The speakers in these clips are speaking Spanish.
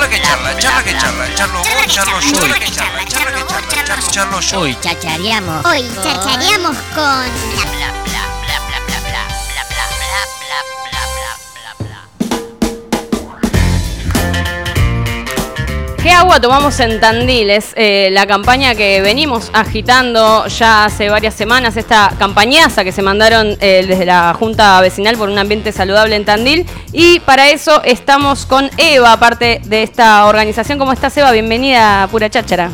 charla que charla, charla que charla, charlo vos, charlo yo, charla que charla, charla que charla, charlo, yo. Hoy chachareamos. Hoy chachareamos con ¿Qué agua tomamos en Tandil? Es eh, la campaña que venimos agitando ya hace varias semanas, esta campañaza que se mandaron eh, desde la Junta Vecinal por un ambiente saludable en Tandil. Y para eso estamos con Eva, parte de esta organización. ¿Cómo estás, Eva? Bienvenida a Pura Cháchara.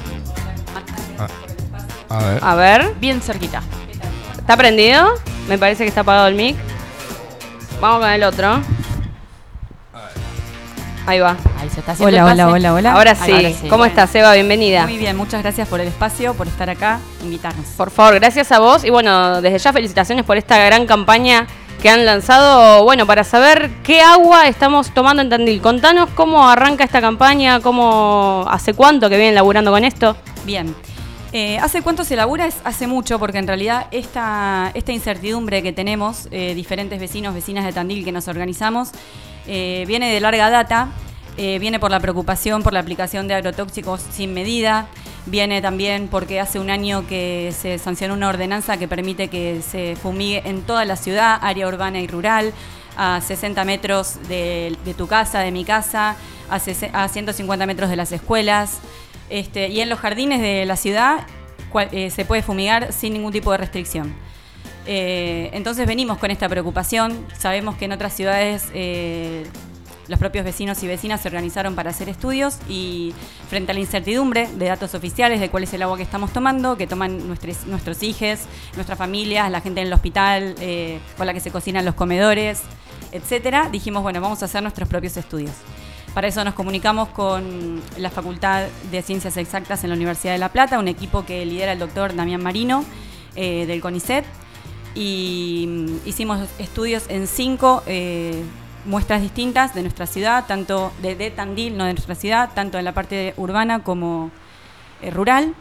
A ver. A ver, Bien cerquita. ¿está prendido? Me parece que está apagado el mic. Vamos con el otro. Ahí va. Ahí se está haciendo Hola, el hola, pase. hola, hola. Ahora sí. ¿Cómo Bueno, estás, Eva? Bienvenida. Muy bien, muchas gracias por el espacio, por estar acá, invitarnos. Por favor, gracias a vos y bueno, desde ya felicitaciones por esta gran campaña que han lanzado, bueno, para saber qué agua estamos tomando en Tandil. Contanos cómo arranca esta campaña, cómo, hace cuánto que vienen laburando con esto. Bien. Eh, ¿Hace cuánto se labura? Es hace mucho, porque en realidad esta, esta incertidumbre que tenemos, eh, diferentes vecinos, vecinas de Tandil que nos organizamos, eh, viene de larga data, eh, viene por la preocupación por la aplicación de agrotóxicos sin medida, viene también porque hace un año que se sancionó una ordenanza que permite que se fumigue en toda la ciudad, área urbana y rural, a 60 metros de, tu casa, de mi casa, a, a 150 metros de las escuelas. Este, y en los jardines de la ciudad cual- eh, se puede fumigar sin ningún tipo de restricción. Eh, entonces venimos con esta preocupación. Sabemos que en otras ciudades eh, los propios vecinos y vecinas se organizaron para hacer estudios y frente a la incertidumbre de datos oficiales de cuál es el agua que estamos tomando, que toman nuestros, hijos, nuestras familias, la gente en el hospital, eh, con la que se cocinan los comedores, etcétera, dijimos, bueno, vamos a hacer nuestros propios estudios. Para eso nos comunicamos con la Facultad de Ciencias Exactas en la Universidad de La Plata, un equipo que lidera el doctor Damián Marino del CONICET. Y mm, hicimos estudios en cinco eh, muestras distintas de nuestra ciudad, tanto de, Tandil, no de nuestra ciudad, tanto en la parte urbana como eh, rural.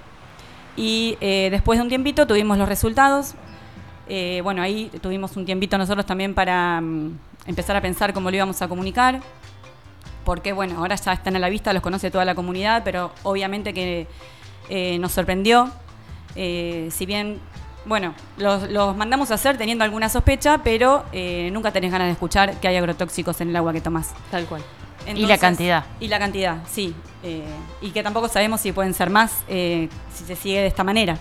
Y eh, después de un tiempito tuvimos los resultados. Bueno, ahí tuvimos un tiempito nosotros también para mm, empezar a pensar cómo lo íbamos a comunicar porque bueno, ahora ya están a la vista, los conoce toda la comunidad, pero obviamente que nos sorprendió. Si bien, bueno, los, los mandamos a hacer teniendo alguna sospecha, pero eh, nunca tenés ganas de escuchar que hay agrotóxicos en el agua que tomás. Tal cual. Y la cantidad. Y la cantidad, sí. Eh, y que tampoco sabemos si pueden ser más eh, si se sigue de esta manera.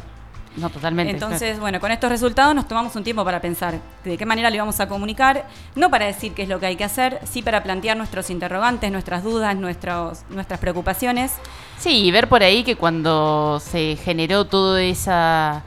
No, totalmente. Entonces, bueno, con estos resultados nos tomamos un tiempo para pensar de qué manera le vamos a comunicar, no para decir qué es lo que hay que hacer, sí para plantear nuestros interrogantes, nuestras dudas, nuestros, nuestras preocupaciones. Sí, y ver por ahí que cuando se generó toda esa,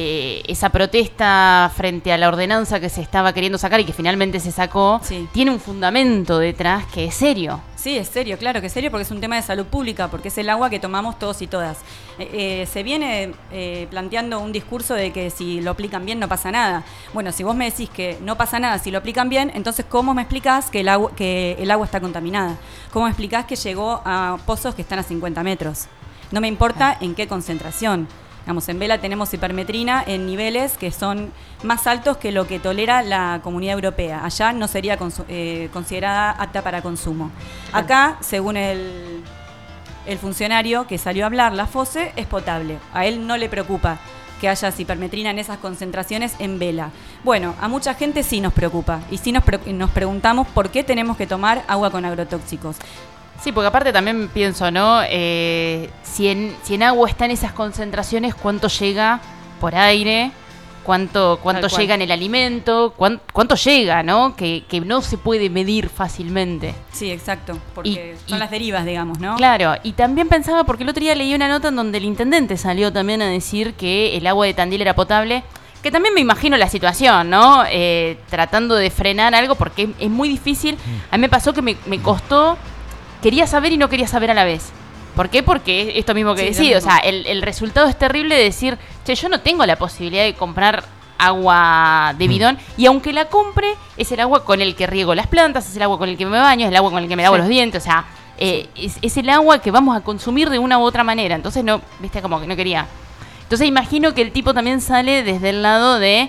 eh, esa protesta frente a la ordenanza que se estaba queriendo sacar y que finalmente se sacó, Sí. tiene un fundamento detrás que es serio. Sí, es serio, claro que es serio porque es un tema de salud pública, porque es el agua que tomamos todos y todas. Eh, eh, se viene eh, planteando un discurso de que si lo aplican bien no pasa nada. Bueno, si vos me decís que no pasa nada si lo aplican bien, entonces ¿cómo me explicás que el agua, que el agua está contaminada? ¿Cómo me explicás que llegó a pozos que están a 50 metros? No me importa en qué concentración. Digamos, en Vela tenemos hipermetrina en niveles que son más altos que lo que tolera la comunidad europea. Allá no sería eh, considerada apta para consumo. Acá, según el, el funcionario que salió a hablar, la FOSE, es potable. A él no le preocupa que haya hipermetrina en esas concentraciones en vela. Bueno, a mucha gente sí nos preocupa y sí nos, pre- nos preguntamos por qué tenemos que tomar agua con agrotóxicos. Sí, porque aparte también pienso, ¿no? Eh, si, en, si en agua están esas concentraciones, ¿cuánto llega por aire? ¿Cuánto, cuánto llega en el alimento? ¿Cuán- ¿Cuánto llega, no? Que, que no se puede medir fácilmente. Sí, exacto, porque Y- son y- las derivas, digamos, ¿no? Claro, y también pensaba, porque el otro día leí una nota en donde el intendente salió también a decir que el agua de Tandil era potable, que también me imagino la situación, ¿no? Eh, tratando de frenar algo, porque es, es muy difícil. A mí me pasó que me, me costó, quería saber y no quería saber a la vez. ¿Por qué? Porque es esto mismo que Sí, decís, o sea, el, el resultado es terrible de decir, che, yo no tengo la posibilidad de comprar agua de bidón y aunque la compre es el agua con el que riego las plantas, es el agua con el que me baño, es el agua con el que me lavo Sí. los dientes, o sea, eh, es, es el agua que vamos a consumir de una u otra manera. Entonces no, viste, como que no quería. Entonces imagino que el tipo también sale desde el lado de,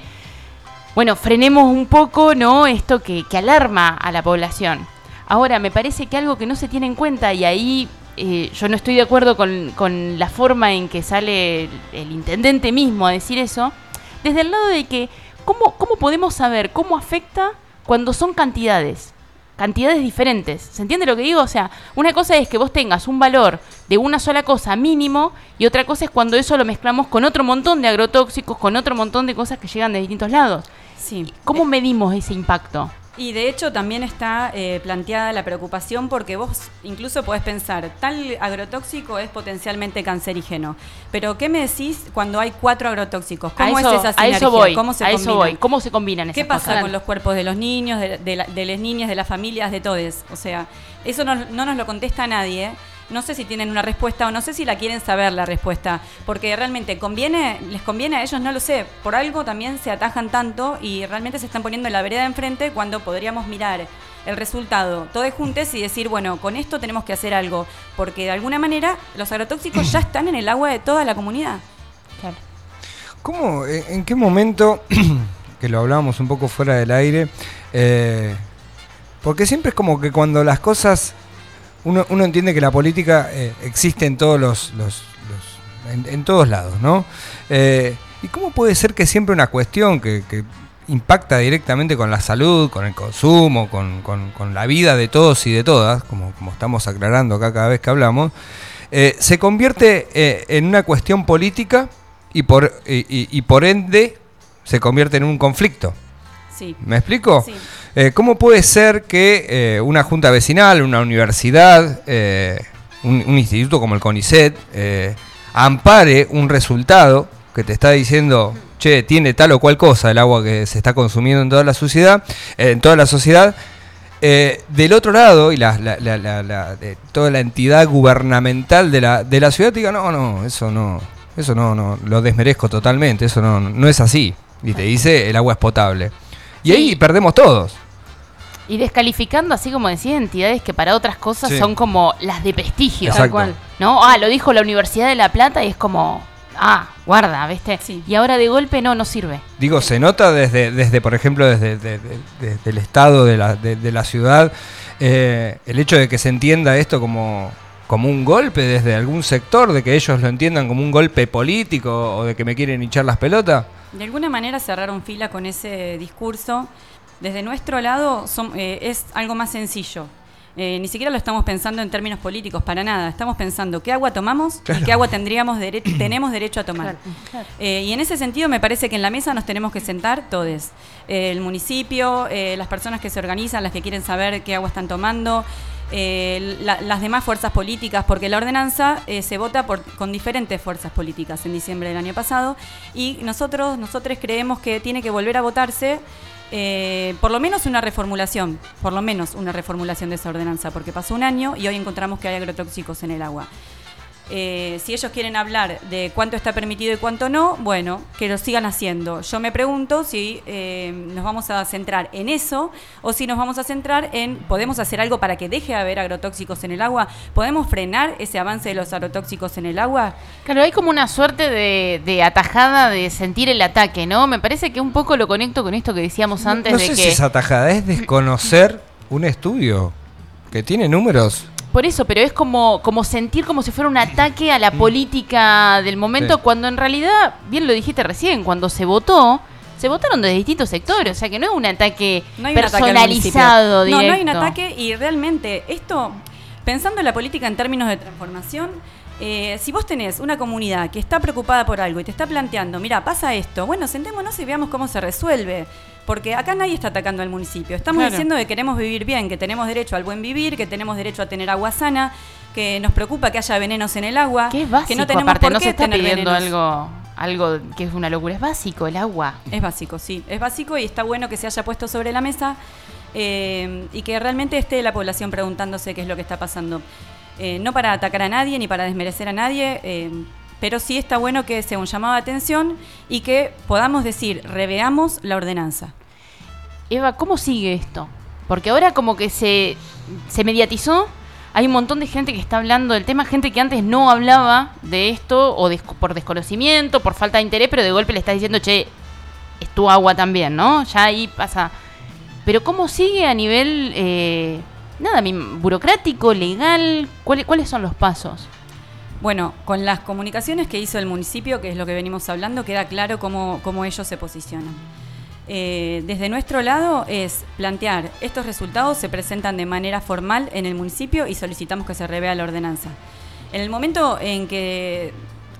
bueno, frenemos un poco, ¿no? Esto que, que alarma a la población. Ahora, me parece que algo que no se tiene en cuenta, y ahí eh, yo no estoy de acuerdo con, con la forma en que sale el, el intendente mismo a decir eso, desde el lado de que, ¿cómo, ¿cómo podemos saber cómo afecta cuando son cantidades? Cantidades diferentes. ¿Se entiende lo que digo? O sea, una cosa es que vos tengas un valor de una sola cosa mínimo y otra cosa es cuando eso lo mezclamos con otro montón de agrotóxicos, con otro montón de cosas que llegan de distintos lados. Sí. ¿Cómo medimos ese impacto? Y de hecho también está eh, planteada la preocupación porque vos incluso podés pensar, tal agrotóxico es potencialmente cancerígeno. Pero ¿qué me decís cuando hay cuatro agrotóxicos? ¿Cómo a eso, es esa a sinergia? eso voy. ¿Cómo se a eso combinan? voy. ¿Cómo se combinan esas ¿Qué pasa cosas? con los cuerpos de los niños, de, de la- de las niñas, de las familias, de todos? O sea, eso no, no nos lo contesta nadie. No sé si tienen una respuesta o no sé si la quieren saber la respuesta, porque realmente conviene, les conviene a ellos, no lo sé. Por algo también se atajan tanto y realmente se están poniendo en la vereda de enfrente cuando podríamos mirar el resultado todos juntos y decir, bueno, con esto tenemos que hacer algo, porque de alguna manera los agrotóxicos ya están en el agua de toda la comunidad. Claro. ¿Cómo, en, en qué momento, que lo hablábamos un poco fuera del aire, eh, porque siempre es como que cuando las cosas, uno, uno entiende que la política eh, existe en todos los, en, todos lados, ¿no? Eh, ¿Y cómo puede ser que siempre una cuestión que, que impacta directamente con la salud, con el consumo, con, con- la vida de todos y de todas, como, como estamos aclarando acá cada vez que hablamos, eh, se convierte eh, en una cuestión política y por, y por ende se convierte en un conflicto. Sí. ¿Me explico? Sí. Eh, ¿Cómo puede ser que eh, una junta vecinal, una universidad, eh, un, un instituto como el CONICET, ampare un resultado que te está diciendo, che, tiene tal o cual cosa el agua que se está consumiendo en toda la sociedad, en toda la sociedad? Del otro lado, y la, la- la- toda la entidad gubernamental de la, de la ciudad te diga, no, no, eso no, eso no, no, lo desmerezco totalmente, eso no, no es así. Y te dice, el agua es potable. Y ahí perdemos todos. Y descalificando, así como decía, entidades que para otras cosas Sí. son como las de prestigio. Exacto. Tal cual. ¿No? Ah, lo dijo la Universidad de La Plata y es como, ah, guarda, ¿viste? Sí. Y ahora de golpe no, no sirve. Digo, se nota desde, desde por ejemplo, desde, de- de- desde el estado de la, de, de la ciudad, eh, el hecho de que se entienda esto como, como un golpe desde algún sector, de que ellos lo entiendan como un golpe político o de que me quieren hinchar las pelotas. De alguna manera cerraron fila con ese discurso. Desde nuestro lado son- eh, es algo más sencillo. Eh, ni siquiera lo estamos pensando en términos políticos, para nada. Estamos pensando qué agua tomamos y qué agua tendríamos dere- tenemos derecho a tomar. Eh, y en ese sentido me parece que en la mesa nos tenemos que sentar todos. Eh, el municipio, eh, las personas que se organizan, las que quieren saber qué agua están tomando, eh, la- las demás fuerzas políticas, porque la ordenanza eh, se vota por, con diferentes fuerzas políticas en diciembre del año pasado y nosotros, nosotros creemos que tiene que volver a votarse eh, por lo menos una reformulación, por lo menos una reformulación de esa ordenanza, porque pasó un año y hoy encontramos que hay agrotóxicos en el agua. Eh, si ellos quieren hablar de cuánto está permitido y cuánto no, bueno, que lo sigan haciendo. Yo me pregunto si eh, nos vamos a centrar en eso o si nos vamos a centrar en, ¿podemos hacer algo para que deje de haber agrotóxicos en el agua? ¿Podemos frenar ese avance de los agrotóxicos en el agua? Claro, hay como una suerte de, de atajada de sentir el ataque, ¿no? Me parece que un poco lo conecto con esto que decíamos antes no de sé que... si es atajada, es desconocer un estudio que tiene números. Por eso, pero es como, como sentir como si fuera un ataque a la política del momento, Sí. cuando en realidad, bien lo dijiste recién, cuando se votó, se votaron de distintos sectores, o sea que no es un ataque No hay un ataque al personalizado municipio. No, no hay un ataque y realmente esto, pensando en la política en términos de transformación, eh, si vos tenés una comunidad que está preocupada por algo y te está planteando, mira, pasa esto, bueno, sentémonos y veamos cómo se resuelve. Porque acá nadie está atacando al municipio. Estamos Claro. diciendo que queremos vivir bien, que tenemos derecho al buen vivir, que tenemos derecho a tener agua sana, que nos preocupa que haya venenos en el agua, Que es básico, que no tenemos aparte, por no qué se está tener pidiendo venenos. algo, algo que es una locura, es básico, el agua. Es básico, sí, es básico y está bueno que se haya puesto sobre la mesa eh, y que realmente esté la población preguntándose qué es lo que está pasando. Eh, no para atacar a nadie ni para desmerecer a nadie, eh, pero sí está bueno que sea un llamado de atención y que podamos decir, reveamos la ordenanza. Eva, ¿cómo sigue esto? Porque ahora como que se, se mediatizó, hay un montón de gente que está hablando del tema, gente que antes no hablaba de esto, o por desconocimiento, por falta de interés, pero de golpe le está diciendo, che, es tu agua también, ¿no? Ya ahí pasa. Pero ¿cómo sigue a nivel eh, nada, burocrático, legal, ¿cuáles, ¿cuáles son los pasos? Bueno, con las comunicaciones que hizo el municipio, que es lo que venimos hablando, queda claro cómo, cómo ellos se posicionan. Eh, desde nuestro lado es plantear estos resultados se presentan de manera formal en el municipio y solicitamos que se revea la ordenanza. En el momento en que,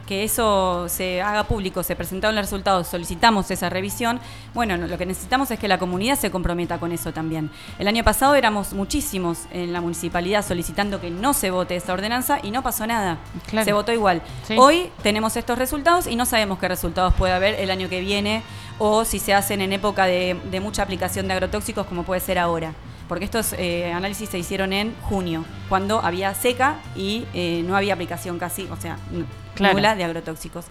que eso se haga público, se presentaron los resultados, solicitamos esa revisión, bueno, no, lo que necesitamos es que la comunidad se comprometa con eso también. El año pasado éramos muchísimos en la municipalidad solicitando que no se vote esa ordenanza y no pasó nada. Claro. Se votó igual. Sí. Hoy tenemos estos resultados y no sabemos qué resultados puede haber el año que viene o si se hacen en época de, de mucha aplicación de agrotóxicos como puede ser ahora. Porque estos eh, análisis se hicieron en junio, cuando había seca y eh, no había aplicación casi, o sea, Claro. nula de agrotóxicos.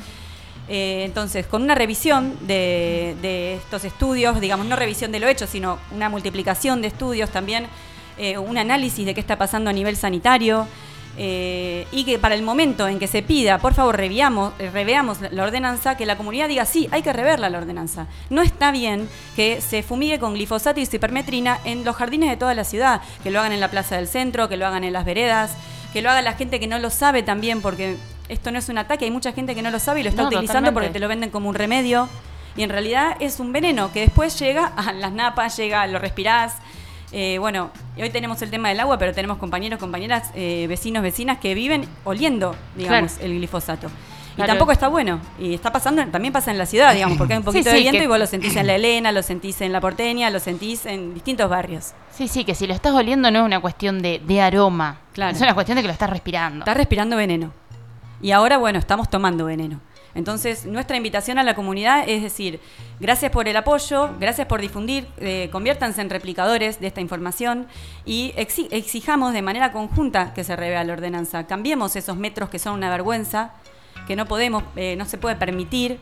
Eh, entonces, con una revisión de, de estos estudios, digamos, no revisión de lo hecho, sino una multiplicación de estudios también, eh, un análisis de qué está pasando a nivel sanitario, eh, y que para el momento en que se pida, por favor, reviamos, eh, reveamos la- la ordenanza, que la comunidad diga, sí, hay que reverla la ordenanza. No está bien que se fumigue con glifosato y cipermetrina en los jardines de toda la ciudad, que lo hagan en la plaza del centro, que lo hagan en las veredas, que lo haga la gente que no lo sabe también, porque esto no es un ataque, hay mucha gente que no lo sabe y lo está No, utilizando totalmente. porque te lo venden como un remedio. Y en realidad es un veneno que después llega a las napas, llega, lo respirás. Eh, bueno, hoy tenemos el tema del agua, pero tenemos compañeros, compañeras, eh, vecinos, vecinas que viven oliendo, digamos, Claro. el glifosato. Y Claro. tampoco está bueno. Y está pasando, también pasa en la ciudad, digamos, porque hay un Sí, poquito sí, de viento que- y vos lo sentís en la Elena, lo sentís en la Porteña, lo sentís en distintos barrios. Sí, sí, que si lo estás oliendo no es una cuestión de, de aroma. Claro. Es una cuestión de que lo estás respirando. Estás respirando veneno. Y ahora, bueno, estamos tomando veneno. Entonces, nuestra invitación a la comunidad es decir, gracias por el apoyo, gracias por difundir, eh, conviértanse en replicadores de esta información y exi- exijamos de manera conjunta que se revea la ordenanza. Cambiemos esos metros que son una vergüenza, que no podemos, eh, no se puede permitir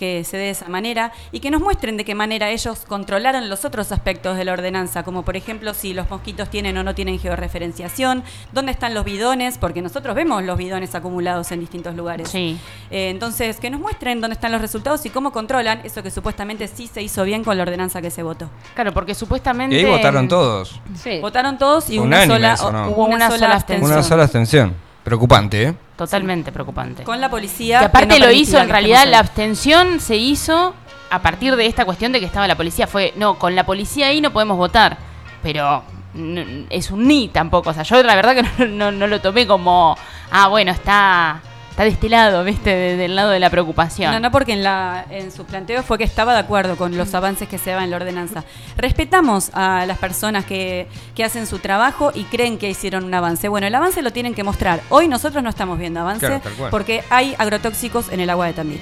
que se dé de esa manera y que nos muestren de qué manera ellos controlaron los otros aspectos de la ordenanza, como por ejemplo si los mosquitos tienen o no tienen georreferenciación, dónde están los bidones, porque nosotros vemos los bidones acumulados en distintos lugares. Sí. Eh, entonces, que nos muestren dónde están los resultados y cómo controlan eso que supuestamente sí se hizo bien con la ordenanza que se votó. Claro, porque supuestamente... Y ahí votaron todos. Sí. Votaron todos y una sola, eso, ¿no? Hubo una sola abstención. Una sola abstención. Preocupante, ¿eh? Totalmente preocupante. con la policía. Que aparte no lo hizo, en realidad la abstención se hizo a partir de esta cuestión de que estaba la policía. Fue, no, con la policía ahí no podemos votar. Pero n- es un ni tampoco. O sea, yo la verdad que no, no- no lo tomé como, ah, bueno, está, está de este lado, ¿viste? De- del lado de la preocupación. No, no, porque en, la, en su planteo fue que estaba de acuerdo con los avances que se daban en la ordenanza. Respetamos a las personas que, que hacen su trabajo y creen que hicieron un avance. Bueno, el avance lo tienen que mostrar. Hoy nosotros no estamos viendo avance Claro, porque hay agrotóxicos en el agua de Tandil.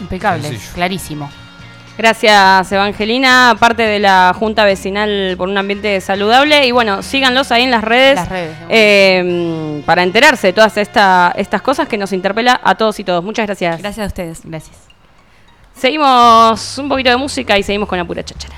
Impecable, Sencillo. clarísimo. Gracias, Evangelina, parte de la Junta Vecinal por un Ambiente Saludable. Y bueno, síganlos ahí en las redes, Las redes, eh, para enterarse de todas esta- estas cosas que nos interpela a todos y todos. Muchas gracias. Gracias a ustedes. Gracias. Seguimos un poquito de música y seguimos con la pura cháchara.